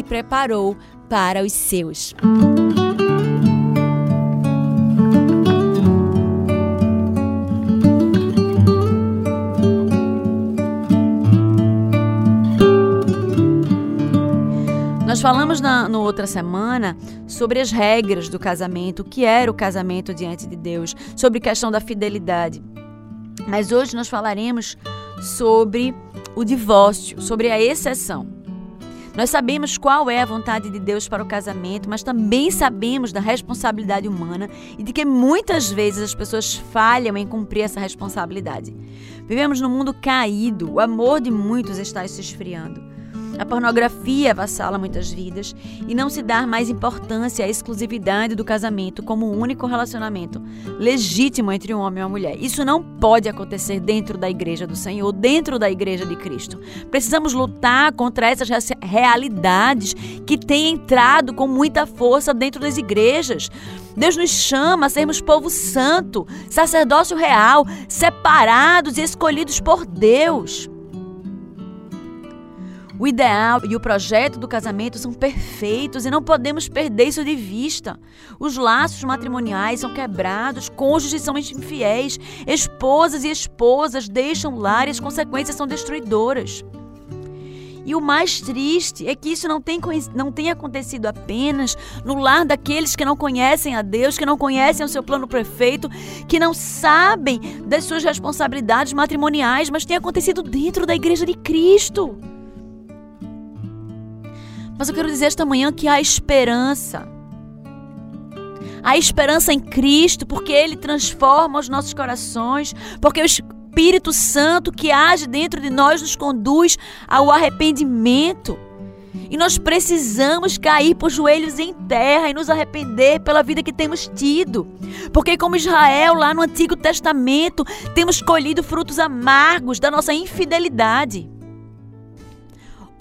preparou para os seus. Nós falamos na outra semana sobre as regras do casamento, o que era o casamento diante de Deus, sobre a questão da fidelidade. Mas hoje nós falaremos sobre o divórcio, sobre a exceção. Nós sabemos qual é a vontade de Deus para o casamento, mas também sabemos da responsabilidade humana e de que muitas vezes as pessoas falham em cumprir essa responsabilidade. Vivemos num mundo caído, o amor de muitos está se esfriando. A pornografia avassala muitas vidas e não se dá mais importância à exclusividade do casamento como o único relacionamento legítimo entre um homem e uma mulher. Isso não pode acontecer dentro da igreja do Senhor, dentro da igreja de Cristo. Precisamos lutar contra essas realidades que têm entrado com muita força dentro das igrejas. Deus nos chama a sermos povo santo, sacerdócio real, separados e escolhidos por Deus. O ideal e o projeto do casamento são perfeitos e não podemos perder isso de vista. Os laços matrimoniais são quebrados, cônjuges são infiéis, esposas e esposas deixam lar e as consequências são destruidoras. E o mais triste é que isso não tem, não tem acontecido apenas no lar daqueles que não conhecem a Deus, que não conhecem o seu plano perfeito, que não sabem das suas responsabilidades matrimoniais, mas tem acontecido dentro da igreja de Cristo. Mas eu quero dizer esta manhã que há esperança. Há esperança em Cristo, porque Ele transforma os nossos corações, porque o Espírito Santo que age dentro de nós nos conduz ao arrependimento. E nós precisamos cair por joelhos em terra e nos arrepender pela vida que temos tido. Porque, como Israel, lá no Antigo Testamento, temos colhido frutos amargos da nossa infidelidade.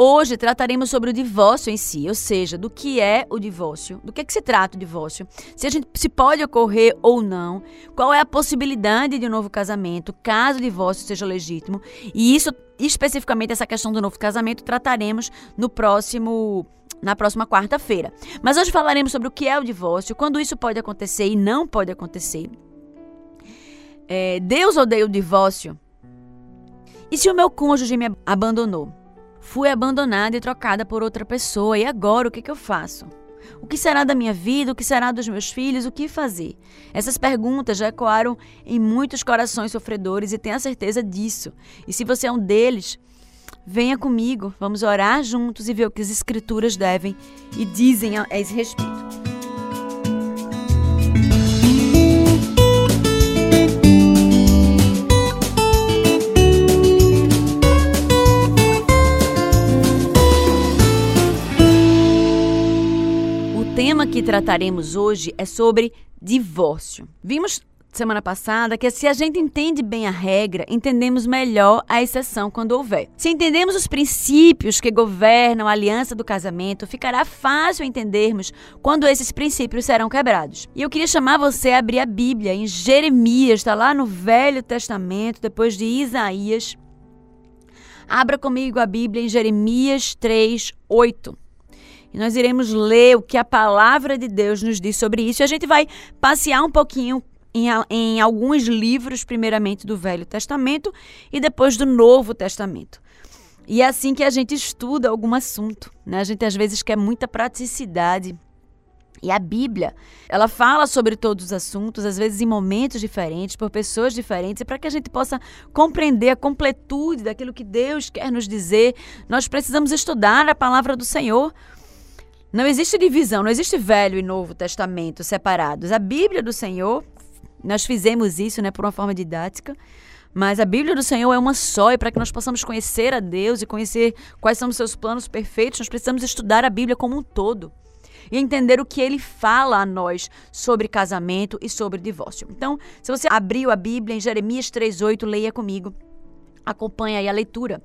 Hoje trataremos sobre o divórcio em si, ou seja, do que é o divórcio, do que, é que se trata o divórcio, se a gente se pode ocorrer ou não, qual é a possibilidade de um novo casamento, caso o divórcio seja legítimo. E isso, especificamente essa questão do novo casamento, trataremos no próximo na próxima quarta-feira. Mas hoje falaremos sobre o que é o divórcio, quando isso pode acontecer e não pode acontecer. É, Deus odeia o divórcio? E se o meu cônjuge me abandonou? Fui abandonada e trocada por outra pessoa. E agora o que, que eu faço? O que será da minha vida? O que será dos meus filhos? O que fazer? Essas perguntas já ecoaram em muitos corações sofredores e tenha certeza disso. E se você é um deles, venha comigo, vamos orar juntos e ver o que as escrituras devem e dizem a esse respeito. Que trataremos hoje é sobre divórcio. Vimos semana passada que se a gente entende bem a regra, entendemos melhor a exceção quando houver. Se entendemos os princípios que governam a aliança do casamento, ficará fácil entendermos quando esses princípios serão quebrados. E eu queria chamar você a abrir a Bíblia em Jeremias, está lá no Velho Testamento, depois de Isaías. Abra comigo a Bíblia em Jeremias 3, 8. E nós iremos ler o que a palavra de Deus nos diz sobre isso. E a gente vai passear um pouquinho em, em alguns livros, primeiramente do Velho Testamento e depois do Novo Testamento. E é assim que a gente estuda algum assunto. Né? A gente às vezes quer muita praticidade. E a Bíblia, ela fala sobre todos os assuntos, às vezes em momentos diferentes, por pessoas diferentes, e para que a gente possa compreender a completude daquilo que Deus quer nos dizer, nós precisamos estudar a palavra do Senhor. Não existe divisão, não existe Velho e Novo Testamento separados. A Bíblia do Senhor nós fizemos isso, né, por uma forma didática. Mas a Bíblia do Senhor é uma só, e para que nós possamos conhecer a Deus e conhecer quais são os seus planos perfeitos, nós precisamos estudar a Bíblia como um todo e entender o que ele fala a nós sobre casamento e sobre divórcio. Então, se você abriu a Bíblia em Jeremias 3:8, leia comigo. Acompanhe aí a leitura.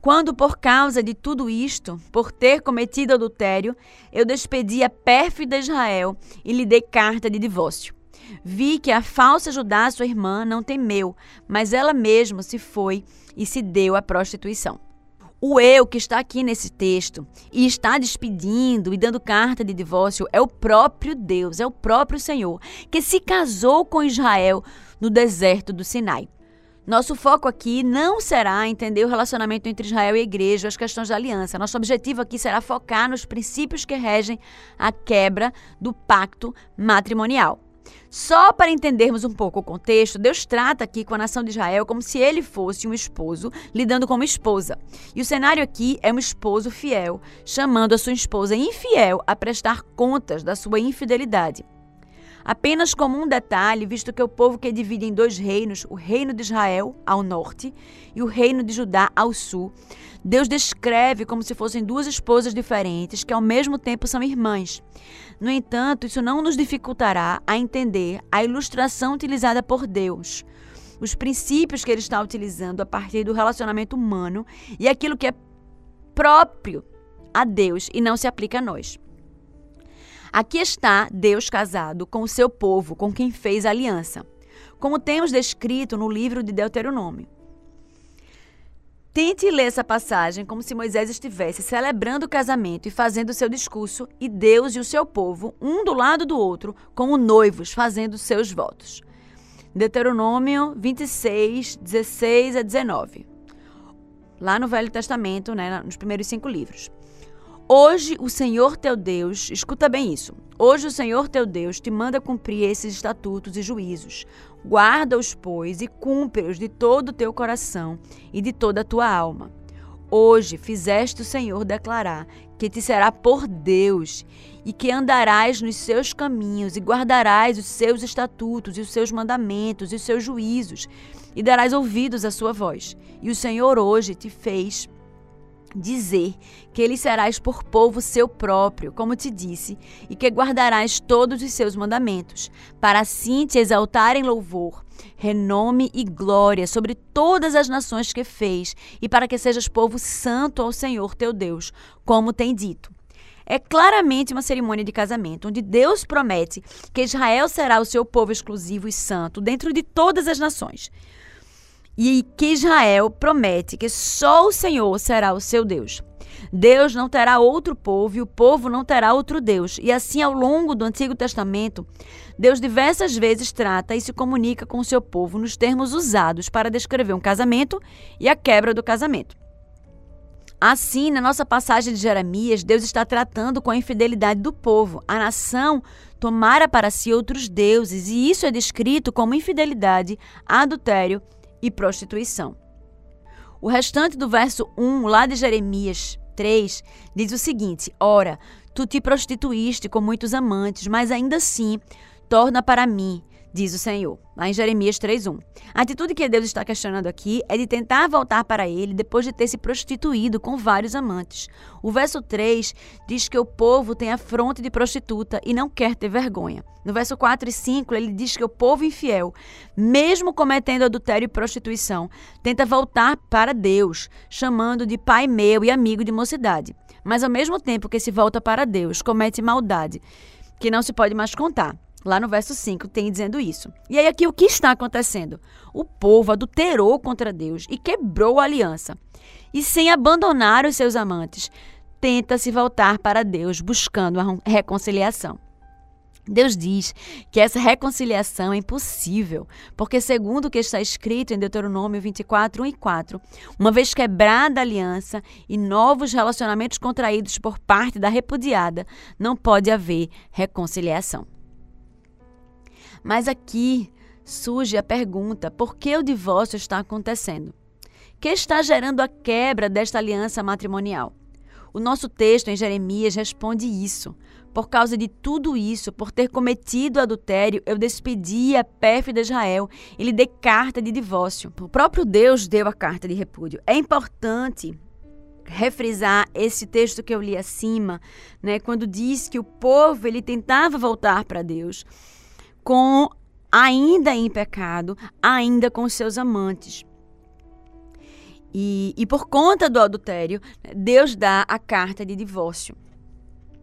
Quando por causa de tudo isto, por ter cometido adultério, eu despedi a pérfida Israel e lhe dei carta de divórcio. Vi que a falsa Judá, sua irmã, não temeu, mas ela mesma se foi e se deu à prostituição. O eu que está aqui nesse texto e está despedindo e dando carta de divórcio é o próprio Deus, é o próprio Senhor, que se casou com Israel no deserto do Sinai. Nosso foco aqui não será entender o relacionamento entre Israel e a igreja, as questões da aliança. Nosso objetivo aqui será focar nos princípios que regem a quebra do pacto matrimonial. Só para entendermos um pouco o contexto, Deus trata aqui com a nação de Israel como se ele fosse um esposo lidando como esposa. E o cenário aqui é um esposo fiel, chamando a sua esposa infiel a prestar contas da sua infidelidade. Apenas como um detalhe, visto que o povo que divide em dois reinos, o reino de Israel ao norte e o reino de Judá ao sul, Deus descreve como se fossem duas esposas diferentes que ao mesmo tempo são irmãs. No entanto, isso não nos dificultará a entender a ilustração utilizada por Deus, os princípios que ele está utilizando a partir do relacionamento humano e aquilo que é próprio a Deus e não se aplica a nós. Aqui está Deus casado com o seu povo, com quem fez aliança, como temos descrito no livro de Deuteronômio. Tente ler essa passagem como se Moisés estivesse celebrando o casamento e fazendo o seu discurso, e Deus e o seu povo, um do lado do outro, como noivos, fazendo seus votos. Deuteronômio 26, 16 a 19. Lá no Velho Testamento, né, nos primeiros cinco livros. Hoje o Senhor teu Deus, escuta bem isso. Hoje o Senhor teu Deus te manda cumprir esses estatutos e juízos. Guarda-os, pois, e cumpre-os de todo o teu coração e de toda a tua alma. Hoje fizeste o Senhor declarar que te será por Deus e que andarás nos seus caminhos e guardarás os seus estatutos e os seus mandamentos e os seus juízos e darás ouvidos à sua voz. E o Senhor hoje te fez dizer que ele serás por povo seu próprio, como te disse, e que guardarás todos os seus mandamentos, para assim te exaltar em louvor, renome e glória sobre todas as nações que fez, e para que sejas povo santo ao Senhor teu Deus, como tem dito. É claramente uma cerimônia de casamento, onde Deus promete que Israel será o seu povo exclusivo e santo dentro de todas as nações e que Israel promete que só o Senhor será o seu Deus. Deus não terá outro povo e o povo não terá outro Deus. E assim, ao longo do Antigo Testamento, Deus diversas vezes trata e se comunica com o seu povo nos termos usados para descrever um casamento e a quebra do casamento. Assim, na nossa passagem de Jeremias, Deus está tratando com a infidelidade do povo. A nação tomara para si outros deuses, e isso é descrito como infidelidade, adultério e prostituição. O restante do verso 1, lá de Jeremias 3, diz o seguinte: Ora, tu te prostituíste com muitos amantes, mas ainda assim torna para mim, diz o Senhor, lá em Jeremias 3:1. A atitude que Deus está questionando aqui é de tentar voltar para ele depois de ter se prostituído com vários amantes. O verso 3 diz que o povo tem a fronte de prostituta e não quer ter vergonha. No verso 4 e 5, ele diz que o povo infiel, mesmo cometendo adultério e prostituição, tenta voltar para Deus, chamando de pai meu e amigo de mocidade. Mas ao mesmo tempo que se volta para Deus, comete maldade que não se pode mais contar. Lá no verso 5 tem dizendo isso. E aí aqui o que está acontecendo? O povo adulterou contra Deus e quebrou a aliança. E sem abandonar os seus amantes, tenta se voltar para Deus buscando a reconciliação. Deus diz que essa reconciliação é impossível, porque, segundo o que está escrito em Deuteronômio 24, 1 e 4, uma vez quebrada a aliança e novos relacionamentos contraídos por parte da repudiada, não pode haver reconciliação. Mas aqui surge a pergunta: por que o divórcio está acontecendo? Que está gerando a quebra desta aliança matrimonial? O nosso texto em Jeremias responde isso. Por causa de tudo isso, por ter cometido adultério, eu despedi a pérfida Israel e lhe dei carta de divórcio. O próprio Deus deu a carta de repúdio. É importante refrisar esse texto que eu li acima, né, quando diz que o povo ele tentava voltar para Deus com ainda em pecado, ainda com seus amantes. E, e por conta do adultério, Deus dá a carta de divórcio.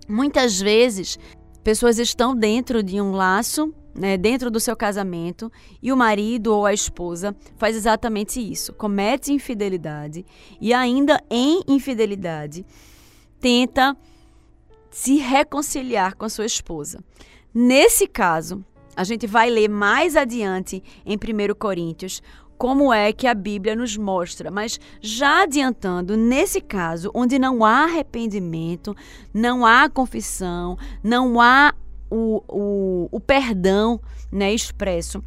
Muitas vezes, pessoas estão dentro de um laço, né, dentro do seu casamento, e o marido ou a esposa faz exatamente isso: comete infidelidade e, ainda em infidelidade, tenta se reconciliar com a sua esposa. Nesse caso, a gente vai ler mais adiante em 1 Coríntios como é que a Bíblia nos mostra. Mas já adiantando, nesse caso, onde não há arrependimento, não há confissão, não há o, o, o perdão né, expresso,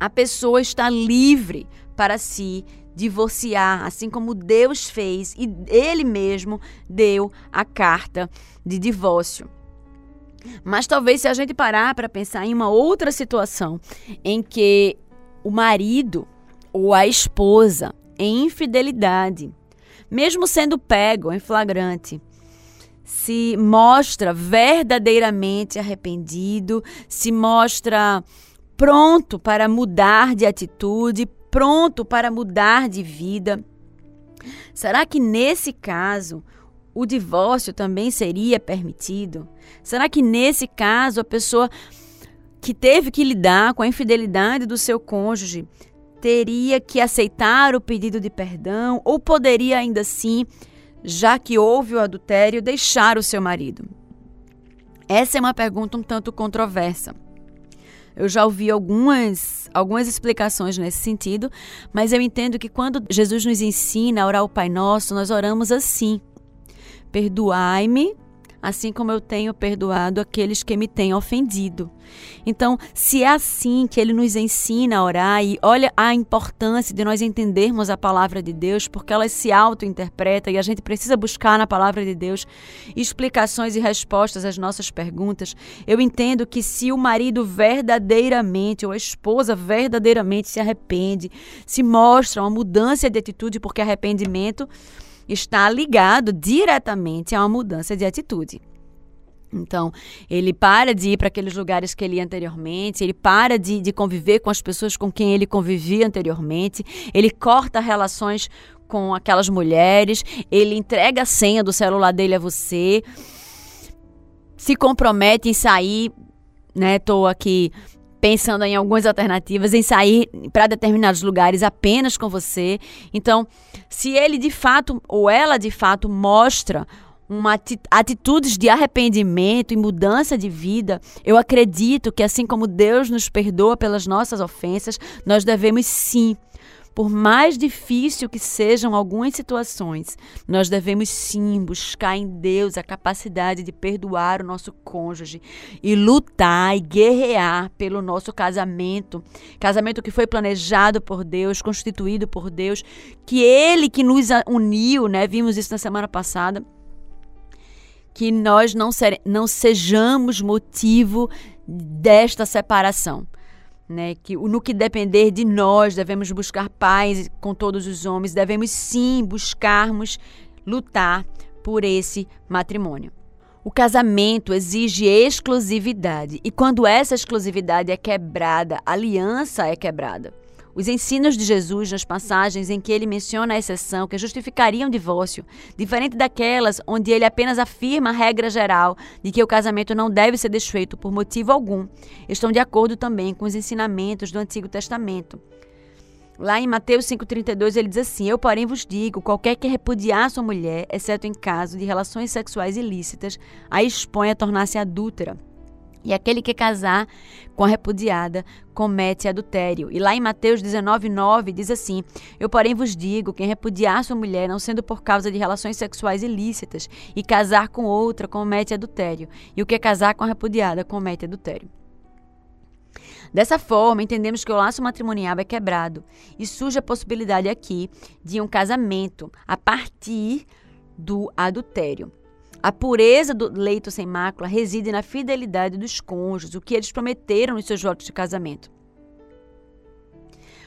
a pessoa está livre para se divorciar, assim como Deus fez e Ele mesmo deu a carta de divórcio. Mas talvez se a gente parar para pensar em uma outra situação em que o marido ou a esposa em infidelidade, mesmo sendo pego em flagrante, se mostra verdadeiramente arrependido, se mostra pronto para mudar de atitude, pronto para mudar de vida. Será que nesse caso o divórcio também seria permitido? Será que nesse caso a pessoa que teve que lidar com a infidelidade do seu cônjuge teria que aceitar o pedido de perdão ou poderia ainda assim, já que houve o adultério, deixar o seu marido? Essa é uma pergunta um tanto controversa. Eu já ouvi algumas, algumas explicações nesse sentido, mas eu entendo que quando Jesus nos ensina a orar o Pai Nosso, nós oramos assim: Perdoai-me assim como eu tenho perdoado aqueles que me têm ofendido. Então, se é assim que ele nos ensina a orar, e olha a importância de nós entendermos a palavra de Deus, porque ela se auto-interpreta e a gente precisa buscar na palavra de Deus explicações e respostas às nossas perguntas. Eu entendo que se o marido verdadeiramente ou a esposa verdadeiramente se arrepende, se mostra uma mudança de atitude, porque arrependimento está ligado diretamente a uma mudança de atitude. Então, ele para de ir para aqueles lugares que ele ia anteriormente, ele para de, de conviver com as pessoas com quem ele convivia anteriormente, ele corta relações com aquelas mulheres, ele entrega a senha do celular dele a você, se compromete em sair, né? Tô aqui pensando em algumas alternativas, em sair para determinados lugares apenas com você. Então, se ele de fato ou ela de fato mostra uma atitudes de arrependimento e mudança de vida, eu acredito que assim como Deus nos perdoa pelas nossas ofensas, nós devemos sim por mais difícil que sejam algumas situações, nós devemos sim buscar em Deus a capacidade de perdoar o nosso cônjuge e lutar e guerrear pelo nosso casamento. Casamento que foi planejado por Deus, constituído por Deus, que Ele que nos uniu, né? Vimos isso na semana passada que nós não, ser, não sejamos motivo desta separação. Né, que no que depender de nós devemos buscar paz com todos os homens, devemos sim buscarmos lutar por esse matrimônio. O casamento exige exclusividade e quando essa exclusividade é quebrada, a aliança é quebrada. Os ensinos de Jesus nas passagens em que ele menciona a exceção que justificaria um divórcio, diferente daquelas onde ele apenas afirma a regra geral de que o casamento não deve ser desfeito por motivo algum, estão de acordo também com os ensinamentos do Antigo Testamento. Lá em Mateus 5,32 ele diz assim: Eu, porém, vos digo: qualquer que repudiar sua mulher, exceto em caso de relações sexuais ilícitas, a expõe a tornar-se adúltera. E aquele que casar com a repudiada comete adultério. E lá em Mateus 19:9 diz assim: Eu, porém, vos digo: quem repudiar sua mulher, não sendo por causa de relações sexuais ilícitas, e casar com outra, comete adultério. E o que casar com a repudiada comete adultério. Dessa forma, entendemos que o laço matrimonial é quebrado e surge a possibilidade aqui de um casamento a partir do adultério. A pureza do leito sem mácula reside na fidelidade dos cônjuges, o que eles prometeram nos seus votos de casamento.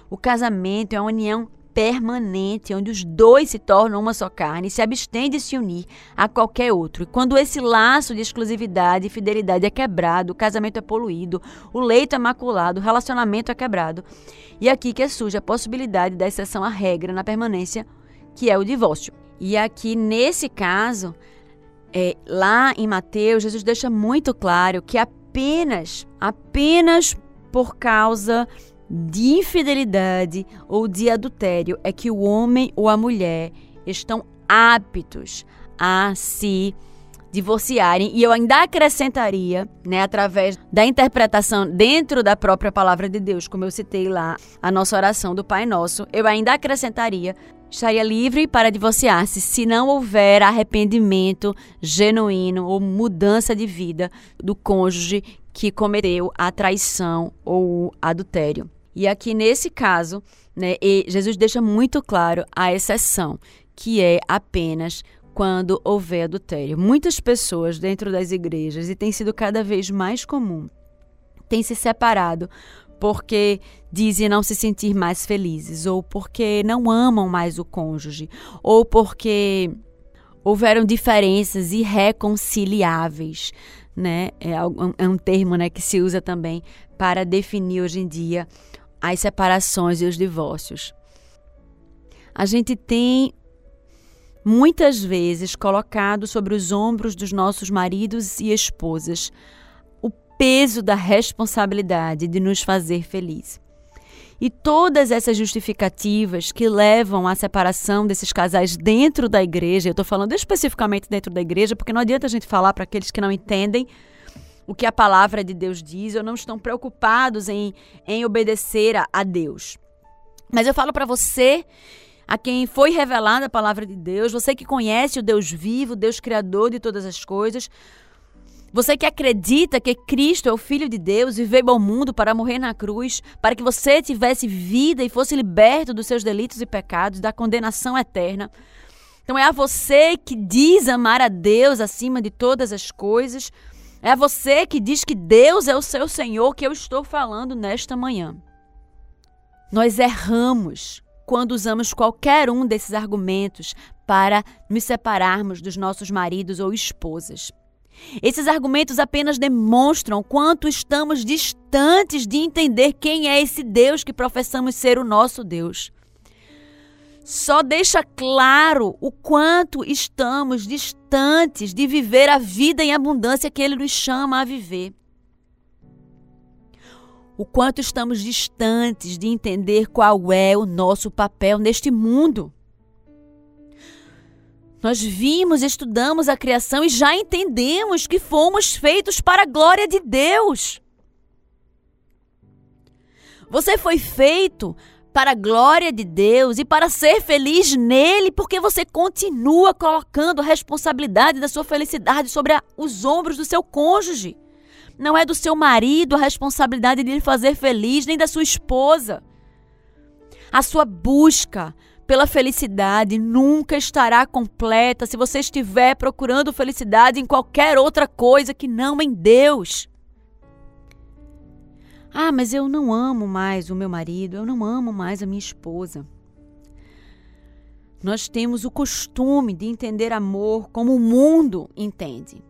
O casamento é uma união permanente, onde os dois se tornam uma só carne e se abstêm de se unir a qualquer outro. E quando esse laço de exclusividade e fidelidade é quebrado, o casamento é poluído, o leito é maculado, o relacionamento é quebrado. E aqui que surge a possibilidade da exceção à regra na permanência, que é o divórcio. E aqui, nesse caso, é, lá em Mateus, Jesus deixa muito claro que apenas, apenas por causa de infidelidade ou de adultério é que o homem ou a mulher estão aptos a se divorciarem. E eu ainda acrescentaria, né, através da interpretação dentro da própria palavra de Deus, como eu citei lá a nossa oração do Pai Nosso, eu ainda acrescentaria estaria livre para divorciar-se se não houver arrependimento genuíno ou mudança de vida do cônjuge que cometeu a traição ou o adultério. E aqui nesse caso, né, Jesus deixa muito claro a exceção, que é apenas quando houver adultério. Muitas pessoas dentro das igrejas, e tem sido cada vez mais comum, têm se separado porque dizem não se sentir mais felizes, ou porque não amam mais o cônjuge, ou porque houveram diferenças irreconciliáveis. Né? É, é um termo né, que se usa também para definir hoje em dia as separações e os divórcios. A gente tem muitas vezes colocado sobre os ombros dos nossos maridos e esposas peso da responsabilidade de nos fazer felizes. E todas essas justificativas que levam à separação desses casais dentro da igreja, eu estou falando especificamente dentro da igreja, porque não adianta a gente falar para aqueles que não entendem o que a palavra de Deus diz ou não estão preocupados em, em obedecer a, a Deus. Mas eu falo para você, a quem foi revelada a palavra de Deus, você que conhece o Deus vivo, Deus criador de todas as coisas, você que acredita que Cristo é o Filho de Deus e veio ao mundo para morrer na cruz, para que você tivesse vida e fosse liberto dos seus delitos e pecados, da condenação eterna. Então é a você que diz amar a Deus acima de todas as coisas. É você que diz que Deus é o seu Senhor que eu estou falando nesta manhã. Nós erramos quando usamos qualquer um desses argumentos para nos separarmos dos nossos maridos ou esposas. Esses argumentos apenas demonstram quanto estamos distantes de entender quem é esse Deus que professamos ser o nosso Deus só deixa claro o quanto estamos distantes de viver a vida em abundância que Ele nos chama a viver. O quanto estamos distantes de entender qual é o nosso papel neste mundo. Nós vimos, estudamos a criação e já entendemos que fomos feitos para a glória de Deus. Você foi feito para a glória de Deus e para ser feliz nele, porque você continua colocando a responsabilidade da sua felicidade sobre a, os ombros do seu cônjuge. Não é do seu marido a responsabilidade de lhe fazer feliz, nem da sua esposa. A sua busca pela felicidade nunca estará completa se você estiver procurando felicidade em qualquer outra coisa que não em Deus. Ah, mas eu não amo mais o meu marido, eu não amo mais a minha esposa. Nós temos o costume de entender amor como o mundo entende.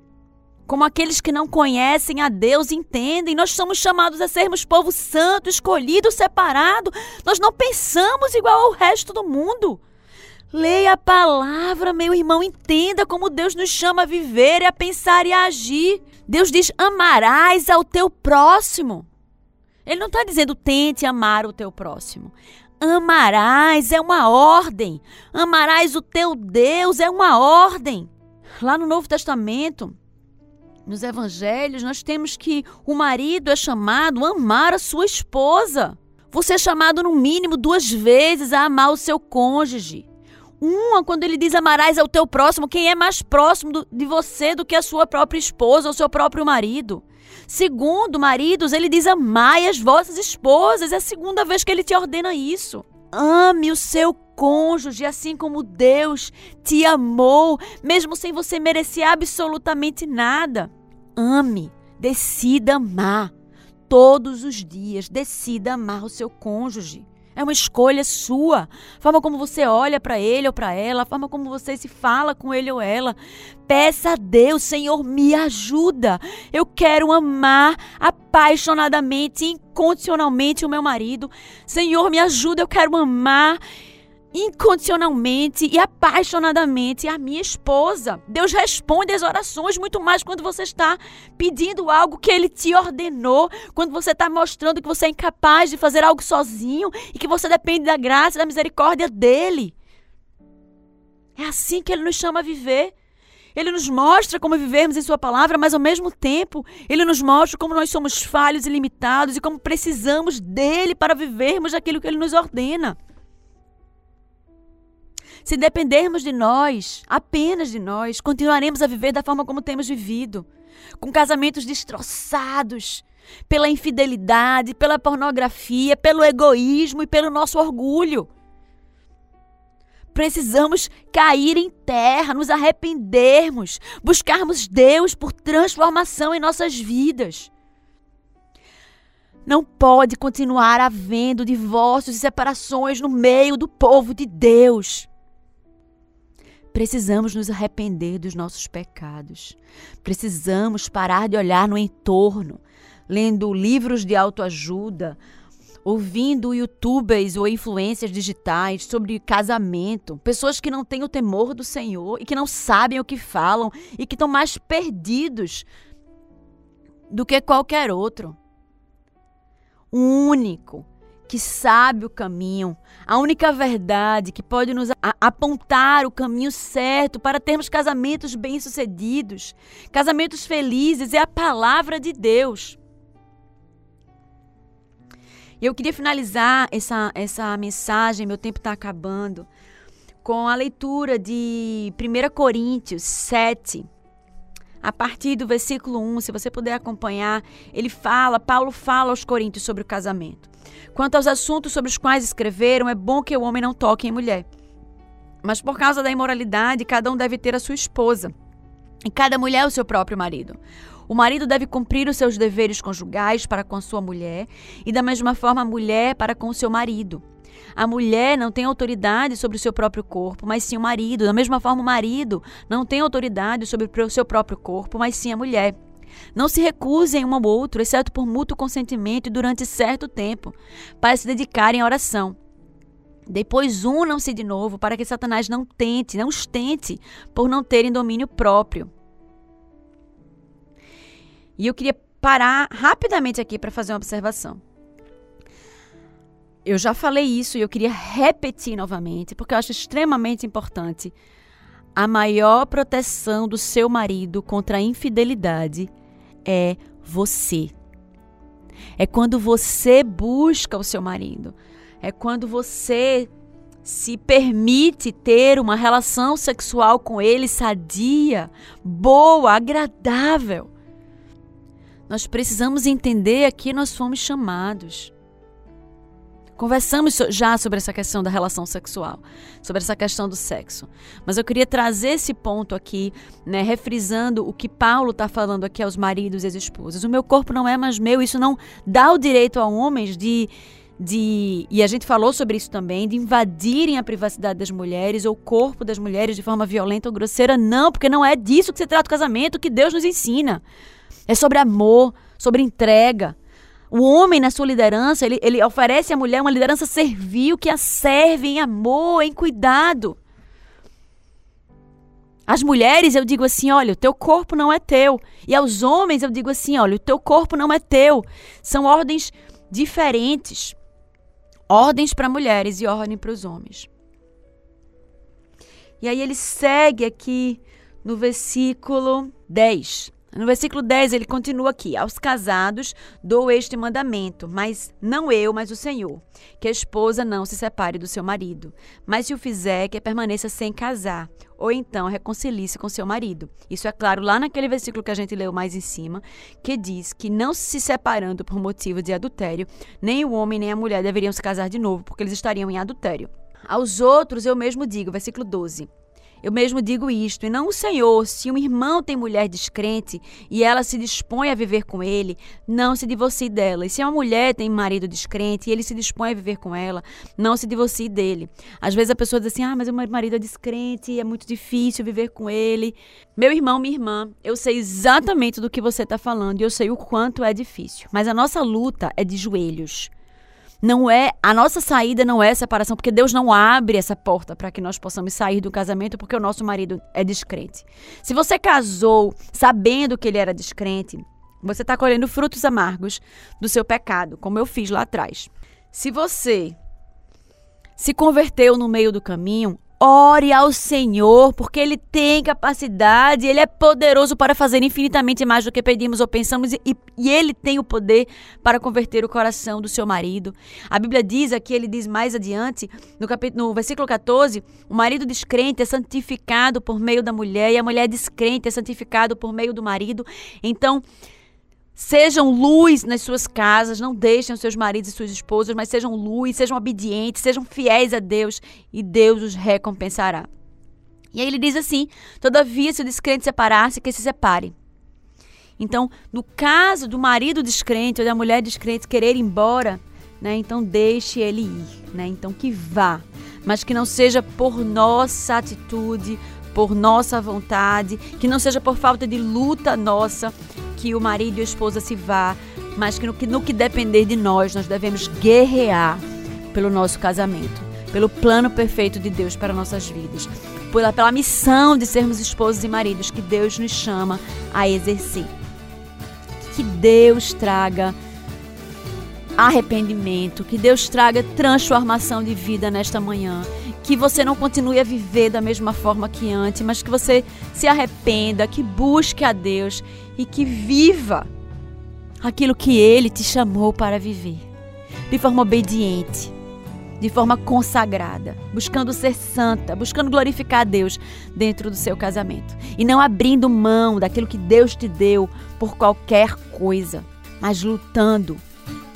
Como aqueles que não conhecem a Deus entendem. Nós somos chamados a sermos povo santo, escolhido, separado. Nós não pensamos igual ao resto do mundo. Leia a palavra, meu irmão, entenda como Deus nos chama a viver, a pensar e a agir. Deus diz: amarás ao teu próximo. Ele não está dizendo tente amar o teu próximo. Amarás é uma ordem. Amarás o teu Deus é uma ordem. Lá no Novo Testamento, nos evangelhos, nós temos que o marido é chamado a amar a sua esposa. Você é chamado no mínimo duas vezes a amar o seu cônjuge. Uma, quando ele diz amarás ao teu próximo, quem é mais próximo do, de você do que a sua própria esposa ou seu próprio marido. Segundo, maridos, ele diz: Amai as vossas esposas. É a segunda vez que ele te ordena isso. Ame o seu cônjuge, assim como Deus te amou, mesmo sem você merecer absolutamente nada. Ame, decida amar. Todos os dias, decida amar o seu cônjuge. É uma escolha sua. A forma como você olha para ele ou para ela, a forma como você se fala com ele ou ela. Peça a Deus, Senhor, me ajuda. Eu quero amar apaixonadamente, incondicionalmente o meu marido. Senhor, me ajuda, eu quero amar incondicionalmente e apaixonadamente a minha esposa. Deus responde às orações muito mais quando você está pedindo algo que Ele te ordenou, quando você está mostrando que você é incapaz de fazer algo sozinho e que você depende da graça e da misericórdia dEle. É assim que Ele nos chama a viver. Ele nos mostra como vivermos em Sua palavra, mas ao mesmo tempo, Ele nos mostra como nós somos falhos e limitados e como precisamos dele para vivermos aquilo que Ele nos ordena. Se dependermos de nós, apenas de nós, continuaremos a viver da forma como temos vivido, com casamentos destroçados pela infidelidade, pela pornografia, pelo egoísmo e pelo nosso orgulho. Precisamos cair em terra, nos arrependermos, buscarmos Deus por transformação em nossas vidas. Não pode continuar havendo divórcios e separações no meio do povo de Deus. Precisamos nos arrepender dos nossos pecados. Precisamos parar de olhar no entorno, lendo livros de autoajuda, ouvindo youtubers ou influências digitais sobre casamento, pessoas que não têm o temor do Senhor e que não sabem o que falam e que estão mais perdidos do que qualquer outro. O único que sabe o caminho, a única verdade que pode nos apontar o caminho certo para termos casamentos bem-sucedidos, casamentos felizes, é a palavra de Deus. Eu queria finalizar essa, essa mensagem, meu tempo está acabando, com a leitura de 1 Coríntios 7, a partir do versículo 1, se você puder acompanhar, ele fala, Paulo fala aos Coríntios sobre o casamento. Quanto aos assuntos sobre os quais escreveram, é bom que o homem não toque em mulher. Mas por causa da imoralidade, cada um deve ter a sua esposa, e cada mulher o seu próprio marido. O marido deve cumprir os seus deveres conjugais para com sua mulher, e da mesma forma a mulher para com o seu marido. A mulher não tem autoridade sobre o seu próprio corpo, mas sim o marido. Da mesma forma, o marido não tem autoridade sobre o seu próprio corpo, mas sim a mulher. Não se recusem um ao outro, exceto por mútuo consentimento e durante certo tempo, para se dedicarem à oração. Depois unam-se de novo para que Satanás não tente, não os tente, por não terem domínio próprio. E eu queria parar rapidamente aqui para fazer uma observação. Eu já falei isso e eu queria repetir novamente, porque eu acho extremamente importante. A maior proteção do seu marido contra a infidelidade é você. É quando você busca o seu marido. É quando você se permite ter uma relação sexual com ele sadia, boa, agradável. Nós precisamos entender a que nós fomos chamados. Conversamos já sobre essa questão da relação sexual, sobre essa questão do sexo. Mas eu queria trazer esse ponto aqui, né, refrisando o que Paulo está falando aqui aos maridos e às esposas. O meu corpo não é mais meu, isso não dá o direito a homens de de e a gente falou sobre isso também de invadirem a privacidade das mulheres ou o corpo das mulheres de forma violenta ou grosseira não porque não é disso que se trata o casamento que Deus nos ensina é sobre amor sobre entrega o homem, na sua liderança, ele, ele oferece à mulher uma liderança servil que a serve em amor, em cuidado. Às mulheres eu digo assim: olha, o teu corpo não é teu. E aos homens eu digo assim: olha, o teu corpo não é teu. São ordens diferentes. Ordens para mulheres e ordem para os homens. E aí ele segue aqui no versículo 10. No versículo 10, ele continua aqui: Aos casados dou este mandamento, mas não eu, mas o Senhor, que a esposa não se separe do seu marido, mas se o fizer, que permaneça sem casar, ou então reconcilie-se com seu marido. Isso é claro lá naquele versículo que a gente leu mais em cima, que diz que não se separando por motivo de adultério, nem o homem nem a mulher deveriam se casar de novo, porque eles estariam em adultério. Aos outros eu mesmo digo, versículo 12: eu mesmo digo isto, e não o Senhor. Se um irmão tem mulher descrente e ela se dispõe a viver com ele, não se divorcie dela. E se uma mulher tem marido descrente e ele se dispõe a viver com ela, não se divorcie dele. Às vezes a pessoa diz assim: ah, mas o meu marido é descrente, é muito difícil viver com ele. Meu irmão, minha irmã, eu sei exatamente do que você está falando e eu sei o quanto é difícil. Mas a nossa luta é de joelhos. Não é a nossa saída não é separação, porque Deus não abre essa porta para que nós possamos sair do casamento porque o nosso marido é descrente. Se você casou sabendo que ele era descrente, você está colhendo frutos amargos do seu pecado, como eu fiz lá atrás. Se você se converteu no meio do caminho, Ore ao Senhor, porque Ele tem capacidade, Ele é poderoso para fazer infinitamente mais do que pedimos ou pensamos, e, e, Ele tem o poder para converter o coração do seu marido. A Bíblia diz aqui, ele diz mais adiante, no, capítulo, no versículo 14: o marido descrente é santificado por meio da mulher, e a mulher descrente é santificado por meio do marido. Então, Sejam luz nas suas casas, não deixem os seus maridos e suas esposas, mas sejam luz, sejam obedientes, sejam fiéis a Deus e Deus os recompensará. E aí ele diz assim: Todavia, se o descrente separar-se, que se separe. Então, no caso do marido descrente ou da mulher descrente querer ir embora, né, então deixe ele ir, né? Então que vá, mas que não seja por nossa atitude, por nossa vontade, que não seja por falta de luta nossa, que o marido e a esposa se vá, mas que no, que no que depender de nós, nós devemos guerrear pelo nosso casamento, pelo plano perfeito de Deus para nossas vidas, pela, pela missão de sermos esposos e maridos que Deus nos chama a exercer. Que Deus traga arrependimento, que Deus traga transformação de vida nesta manhã que você não continue a viver da mesma forma que antes, mas que você se arrependa, que busque a Deus e que viva aquilo que Ele te chamou para viver, de forma obediente, de forma consagrada, buscando ser santa, buscando glorificar a Deus dentro do seu casamento. E não abrindo mão daquilo que Deus te deu por qualquer coisa, mas lutando,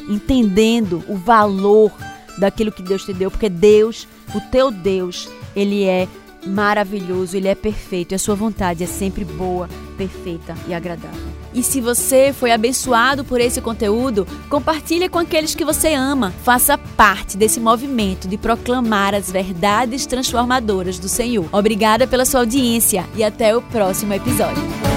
entendendo o valor daquilo que Deus te deu, porque Deus o teu Deus, ele é maravilhoso, ele é perfeito e a sua vontade é sempre boa, perfeita e agradável. E se você foi abençoado por esse conteúdo, compartilhe com aqueles que você ama. Faça parte desse movimento de proclamar as verdades transformadoras do Senhor. Obrigada pela sua audiência e até o próximo episódio.